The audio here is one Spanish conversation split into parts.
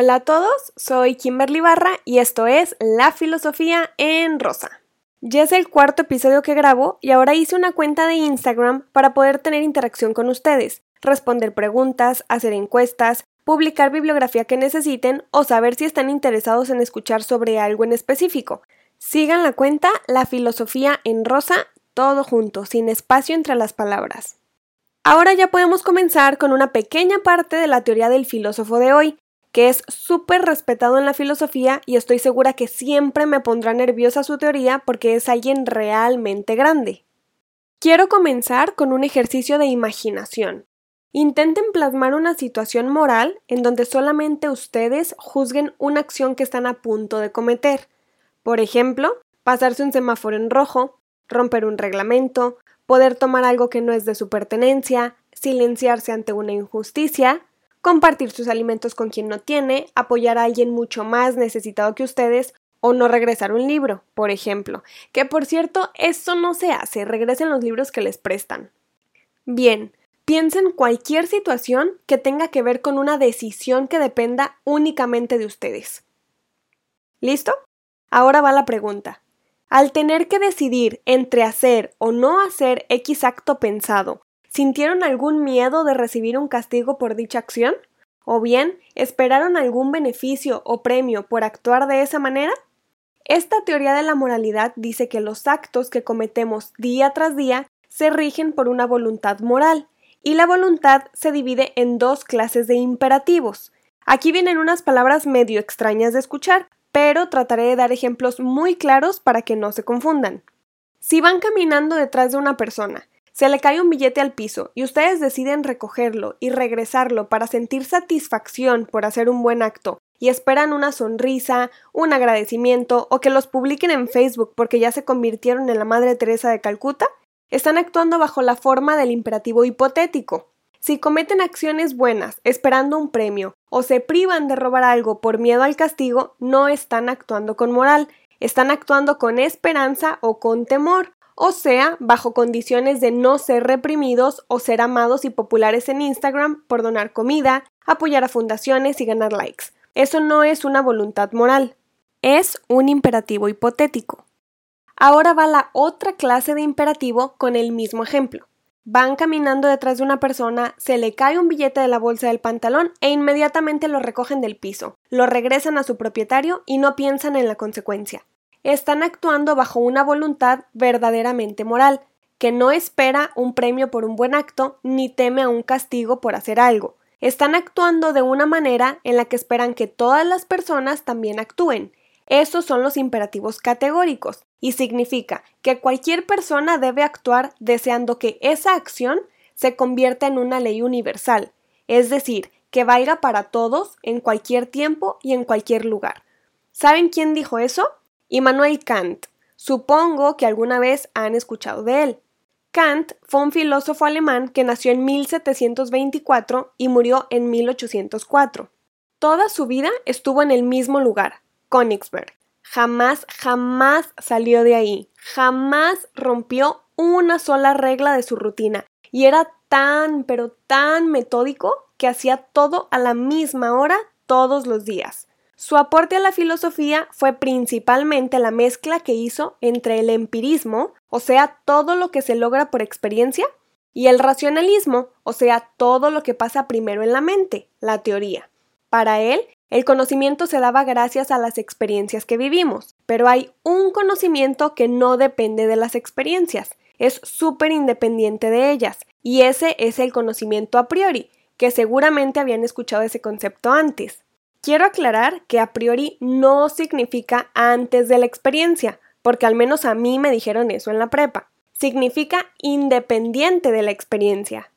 Hola a todos, soy Kimberly Barra y esto es La Filosofía en Rosa. Ya es el cuarto episodio que grabo y ahora hice una cuenta de Instagram para poder tener interacción con ustedes, responder preguntas, hacer encuestas, publicar bibliografía que necesiten o saber si están interesados en escuchar sobre algo en específico. Sigan la cuenta La Filosofía en Rosa, todo junto, sin espacio entre las palabras. Ahora ya podemos comenzar con una pequeña parte de la teoría del filósofo de hoy, que es súper respetado en la filosofía y estoy segura que siempre me pondrá nerviosa su teoría porque es alguien realmente grande. Quiero comenzar con un ejercicio de imaginación. Intenten plasmar una situación moral en donde solamente ustedes juzguen una acción que están a punto de cometer. Por ejemplo, pasarse un semáforo en rojo, romper un reglamento, poder tomar algo que no es de su pertenencia, silenciarse ante una injusticia, compartir sus alimentos con quien no tiene, apoyar a alguien mucho más necesitado que ustedes o no regresar un libro, por ejemplo. Que por cierto, eso no se hace, regresen los libros que les prestan. Bien, piensen cualquier situación que tenga que ver con una decisión que dependa únicamente de ustedes. ¿Listo? Ahora va la pregunta. Al tener que decidir entre hacer o no hacer X acto pensado, ¿Sintieron algún miedo de recibir un castigo por dicha acción? ¿O bien esperaron algún beneficio o premio por actuar de esa manera? Esta teoría de la moralidad dice que los actos que cometemos día tras día se rigen por una voluntad moral, y la voluntad se divide en dos clases de imperativos. Aquí vienen unas palabras medio extrañas de escuchar, pero trataré de dar ejemplos muy claros para que no se confundan. Si van caminando detrás de una persona se le cae un billete al piso y ustedes deciden recogerlo y regresarlo para sentir satisfacción por hacer un buen acto y esperan una sonrisa, un agradecimiento o que los publiquen en Facebook porque ya se convirtieron en la Madre Teresa de Calcuta, están actuando bajo la forma del imperativo hipotético. Si cometen acciones buenas esperando un premio o se privan de robar algo por miedo al castigo, no están actuando con moral, están actuando con esperanza o con temor, o sea, bajo condiciones de no ser reprimidos o ser amados y populares en Instagram por donar comida, apoyar a fundaciones y ganar likes. Eso no es una voluntad moral, es un imperativo hipotético. Ahora va la otra clase de imperativo con el mismo ejemplo. Van caminando detrás de una persona, se le cae un billete de la bolsa del pantalón e inmediatamente lo recogen del piso, lo regresan a su propietario y no piensan en la consecuencia están actuando bajo una voluntad verdaderamente moral, que no espera un premio por un buen acto ni teme a un castigo por hacer algo. Están actuando de una manera en la que esperan que todas las personas también actúen. Esos son los imperativos categóricos y significa que cualquier persona debe actuar deseando que esa acción se convierta en una ley universal, es decir, que valga para todos en cualquier tiempo y en cualquier lugar. ¿Saben quién dijo eso? Immanuel Kant. Supongo que alguna vez han escuchado de él. Kant fue un filósofo alemán que nació en 1724 y murió en 1804. Toda su vida estuvo en el mismo lugar, Königsberg. Jamás, jamás salió de ahí. Jamás rompió una sola regla de su rutina. Y era tan, pero tan metódico que hacía todo a la misma hora todos los días. Su aporte a la filosofía fue principalmente la mezcla que hizo entre el empirismo, o sea, todo lo que se logra por experiencia, y el racionalismo, o sea, todo lo que pasa primero en la mente, la teoría. Para él, el conocimiento se daba gracias a las experiencias que vivimos, pero hay un conocimiento que no depende de las experiencias, es súper independiente de ellas, y ese es el conocimiento a priori, que seguramente habían escuchado ese concepto antes. Quiero aclarar que a priori no significa antes de la experiencia, porque al menos a mí me dijeron eso en la prepa. Significa independiente de la experiencia.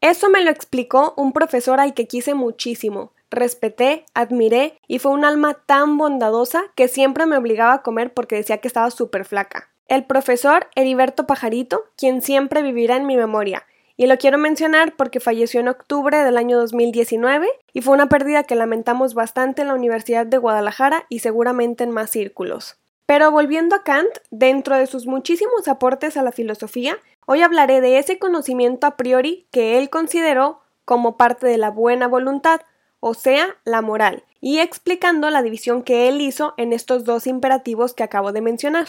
Eso me lo explicó un profesor al que quise muchísimo, respeté, admiré y fue un alma tan bondadosa que siempre me obligaba a comer porque decía que estaba súper flaca. El profesor Heriberto Pajarito, quien siempre vivirá en mi memoria, y lo quiero mencionar porque falleció en octubre del año 2019 y fue una pérdida que lamentamos bastante en la Universidad de Guadalajara y seguramente en más círculos. Pero volviendo a Kant, dentro de sus muchísimos aportes a la filosofía, hoy hablaré de ese conocimiento a priori que él consideró como parte de la buena voluntad, o sea, la moral, y explicando la división que él hizo en estos dos imperativos que acabo de mencionar.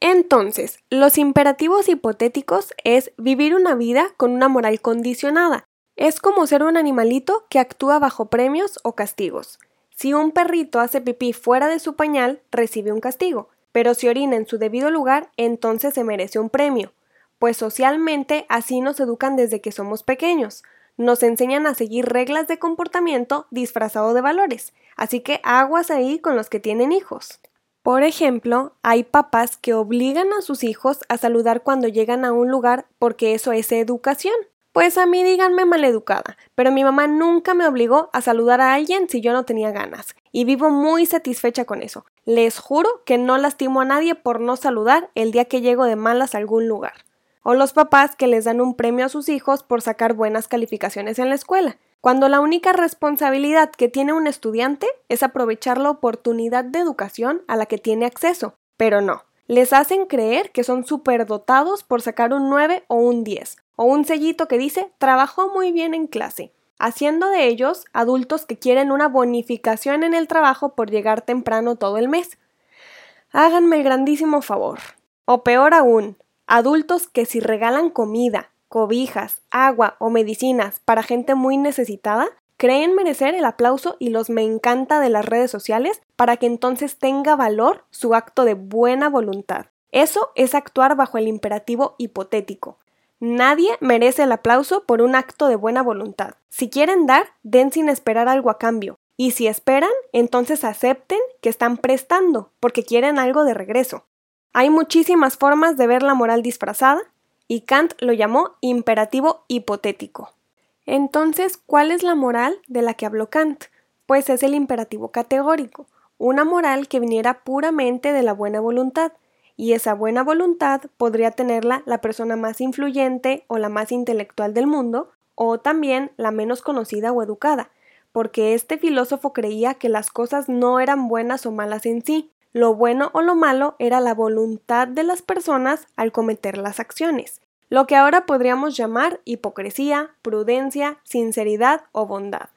Entonces, los imperativos hipotéticos es vivir una vida con una moral condicionada. Es como ser un animalito que actúa bajo premios o castigos. Si un perrito hace pipí fuera de su pañal, recibe un castigo, pero si orina en su debido lugar, entonces se merece un premio. Pues socialmente así nos educan desde que somos pequeños. Nos enseñan a seguir reglas de comportamiento disfrazado de valores, así que aguas ahí con los que tienen hijos. Por ejemplo, hay papás que obligan a sus hijos a saludar cuando llegan a un lugar porque eso es educación. Pues a mí díganme maleducada, pero mi mamá nunca me obligó a saludar a alguien si yo no tenía ganas, y vivo muy satisfecha con eso. Les juro que no lastimo a nadie por no saludar el día que llego de malas a algún lugar. O los papás que les dan un premio a sus hijos por sacar buenas calificaciones en la escuela cuando la única responsabilidad que tiene un estudiante es aprovechar la oportunidad de educación a la que tiene acceso. Pero no, les hacen creer que son superdotados por sacar un 9 o un 10, o un sellito que dice trabajó muy bien en clase, haciendo de ellos adultos que quieren una bonificación en el trabajo por llegar temprano todo el mes. Háganme el grandísimo favor. O peor aún, adultos que si regalan comida, cobijas, agua o medicinas para gente muy necesitada, creen merecer el aplauso y los me encanta de las redes sociales para que entonces tenga valor su acto de buena voluntad. Eso es actuar bajo el imperativo hipotético. Nadie merece el aplauso por un acto de buena voluntad. Si quieren dar, den sin esperar algo a cambio. Y si esperan, entonces acepten que están prestando, porque quieren algo de regreso. Hay muchísimas formas de ver la moral disfrazada, y Kant lo llamó imperativo hipotético. Entonces, ¿cuál es la moral de la que habló Kant? Pues es el imperativo categórico, una moral que viniera puramente de la buena voluntad, y esa buena voluntad podría tenerla la persona más influyente o la más intelectual del mundo, o también la menos conocida o educada, porque este filósofo creía que las cosas no eran buenas o malas en sí, lo bueno o lo malo era la voluntad de las personas al cometer las acciones, lo que ahora podríamos llamar hipocresía, prudencia, sinceridad o bondad.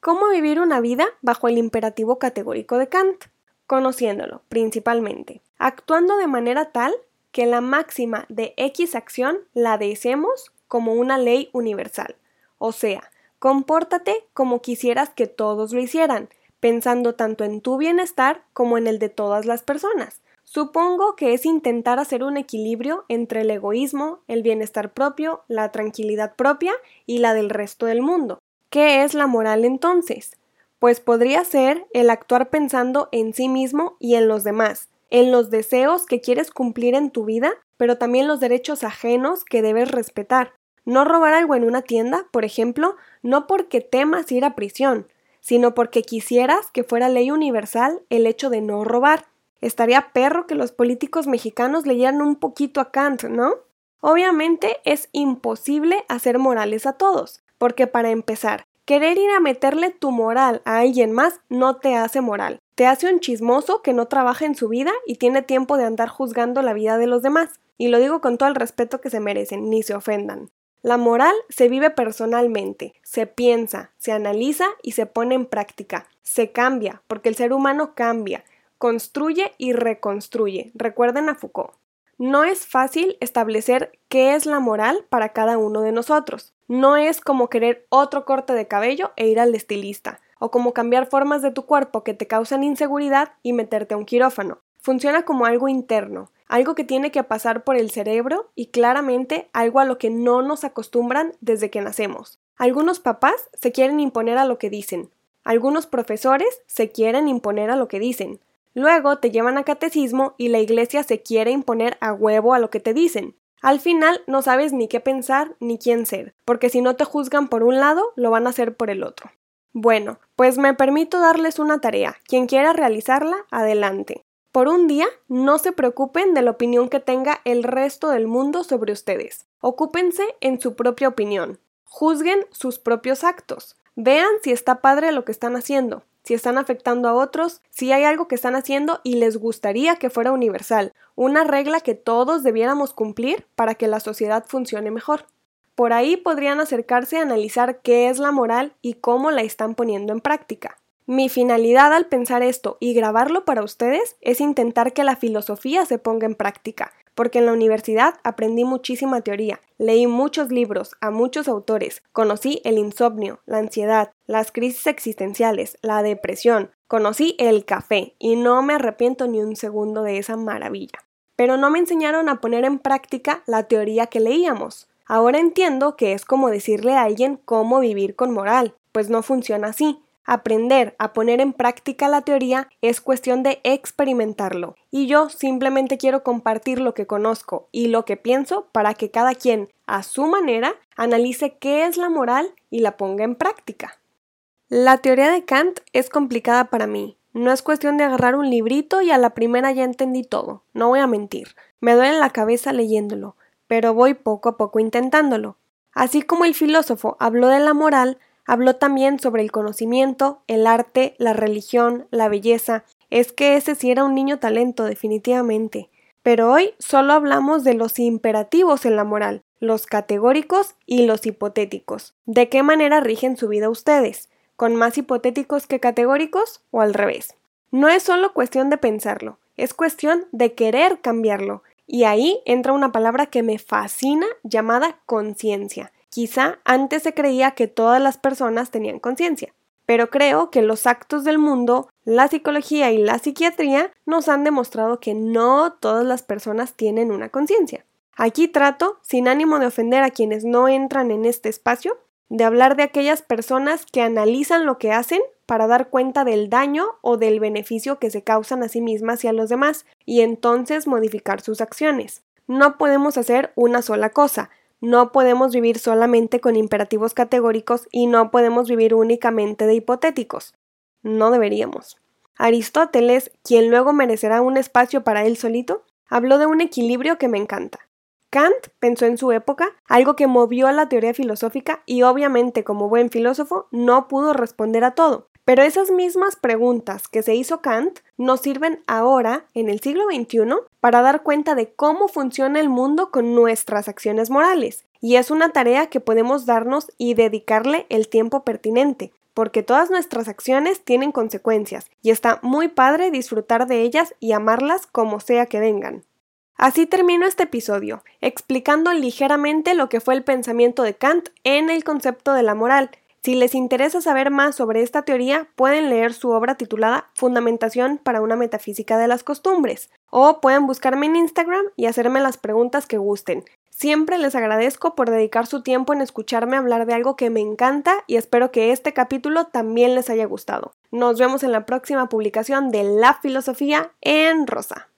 ¿Cómo vivir una vida bajo el imperativo categórico de Kant? Conociéndolo, principalmente, actuando de manera tal que la máxima de X acción la deseemos como una ley universal. O sea, compórtate como quisieras que todos lo hicieran, pensando tanto en tu bienestar como en el de todas las personas. Supongo que es intentar hacer un equilibrio entre el egoísmo, el bienestar propio, la tranquilidad propia y la del resto del mundo. ¿Qué es la moral entonces? Pues podría ser el actuar pensando en sí mismo y en los demás, en los deseos que quieres cumplir en tu vida, pero también los derechos ajenos que debes respetar. No robar algo en una tienda, por ejemplo, no porque temas ir a prisión, sino porque quisieras que fuera ley universal el hecho de no robar. Estaría perro que los políticos mexicanos leyeran un poquito a Kant, ¿no? Obviamente es imposible hacer morales a todos, porque para empezar, querer ir a meterle tu moral a alguien más no te hace moral, te hace un chismoso que no trabaja en su vida y tiene tiempo de andar juzgando la vida de los demás. Y lo digo con todo el respeto que se merecen, ni se ofendan. La moral se vive personalmente, se piensa, se analiza y se pone en práctica. Se cambia, porque el ser humano cambia, construye y reconstruye. Recuerden a Foucault. No es fácil establecer qué es la moral para cada uno de nosotros. No es como querer otro corte de cabello e ir al estilista, o como cambiar formas de tu cuerpo que te causan inseguridad y meterte a un quirófano. Funciona como algo interno, algo que tiene que pasar por el cerebro y claramente algo a lo que no nos acostumbran desde que nacemos. Algunos papás se quieren imponer a lo que dicen, algunos profesores se quieren imponer a lo que dicen, luego te llevan a catecismo y la iglesia se quiere imponer a huevo a lo que te dicen. Al final no sabes ni qué pensar ni quién ser, porque si no te juzgan por un lado, lo van a hacer por el otro. Bueno, pues me permito darles una tarea. Quien quiera realizarla, adelante. Por un día, no se preocupen de la opinión que tenga el resto del mundo sobre ustedes. Ocúpense en su propia opinión. Juzguen sus propios actos. Vean si está padre lo que están haciendo, si están afectando a otros, si hay algo que están haciendo y les gustaría que fuera universal, una regla que todos debiéramos cumplir para que la sociedad funcione mejor. Por ahí podrían acercarse a analizar qué es la moral y cómo la están poniendo en práctica. Mi finalidad al pensar esto y grabarlo para ustedes es intentar que la filosofía se ponga en práctica, porque en la universidad aprendí muchísima teoría, leí muchos libros a muchos autores, conocí el insomnio, la ansiedad, las crisis existenciales, la depresión, conocí el café y no me arrepiento ni un segundo de esa maravilla. Pero no me enseñaron a poner en práctica la teoría que leíamos. Ahora entiendo que es como decirle a alguien cómo vivir con moral, pues no funciona así. Aprender a poner en práctica la teoría es cuestión de experimentarlo, y yo simplemente quiero compartir lo que conozco y lo que pienso para que cada quien, a su manera, analice qué es la moral y la ponga en práctica. La teoría de Kant es complicada para mí. No es cuestión de agarrar un librito y a la primera ya entendí todo, no voy a mentir. Me duele la cabeza leyéndolo, pero voy poco a poco intentándolo. Así como el filósofo habló de la moral, Habló también sobre el conocimiento, el arte, la religión, la belleza. Es que ese sí era un niño talento, definitivamente. Pero hoy solo hablamos de los imperativos en la moral, los categóricos y los hipotéticos. ¿De qué manera rigen su vida ustedes? ¿Con más hipotéticos que categóricos o al revés? No es solo cuestión de pensarlo, es cuestión de querer cambiarlo. Y ahí entra una palabra que me fascina llamada conciencia. Quizá antes se creía que todas las personas tenían conciencia, pero creo que los actos del mundo, la psicología y la psiquiatría nos han demostrado que no todas las personas tienen una conciencia. Aquí trato, sin ánimo de ofender a quienes no entran en este espacio, de hablar de aquellas personas que analizan lo que hacen para dar cuenta del daño o del beneficio que se causan a sí mismas y a los demás, y entonces modificar sus acciones. No podemos hacer una sola cosa, no podemos vivir solamente con imperativos categóricos y no podemos vivir únicamente de hipotéticos. No deberíamos. Aristóteles, quien luego merecerá un espacio para él solito, habló de un equilibrio que me encanta. Kant pensó en su época, algo que movió a la teoría filosófica y obviamente como buen filósofo no pudo responder a todo. Pero esas mismas preguntas que se hizo Kant nos sirven ahora, en el siglo XXI, para dar cuenta de cómo funciona el mundo con nuestras acciones morales. Y es una tarea que podemos darnos y dedicarle el tiempo pertinente, porque todas nuestras acciones tienen consecuencias, y está muy padre disfrutar de ellas y amarlas como sea que vengan. Así termino este episodio, explicando ligeramente lo que fue el pensamiento de Kant en el concepto de la moral, si les interesa saber más sobre esta teoría, pueden leer su obra titulada Fundamentación para una metafísica de las costumbres, o pueden buscarme en Instagram y hacerme las preguntas que gusten. Siempre les agradezco por dedicar su tiempo en escucharme hablar de algo que me encanta y espero que este capítulo también les haya gustado. Nos vemos en la próxima publicación de La Filosofía en Rosa.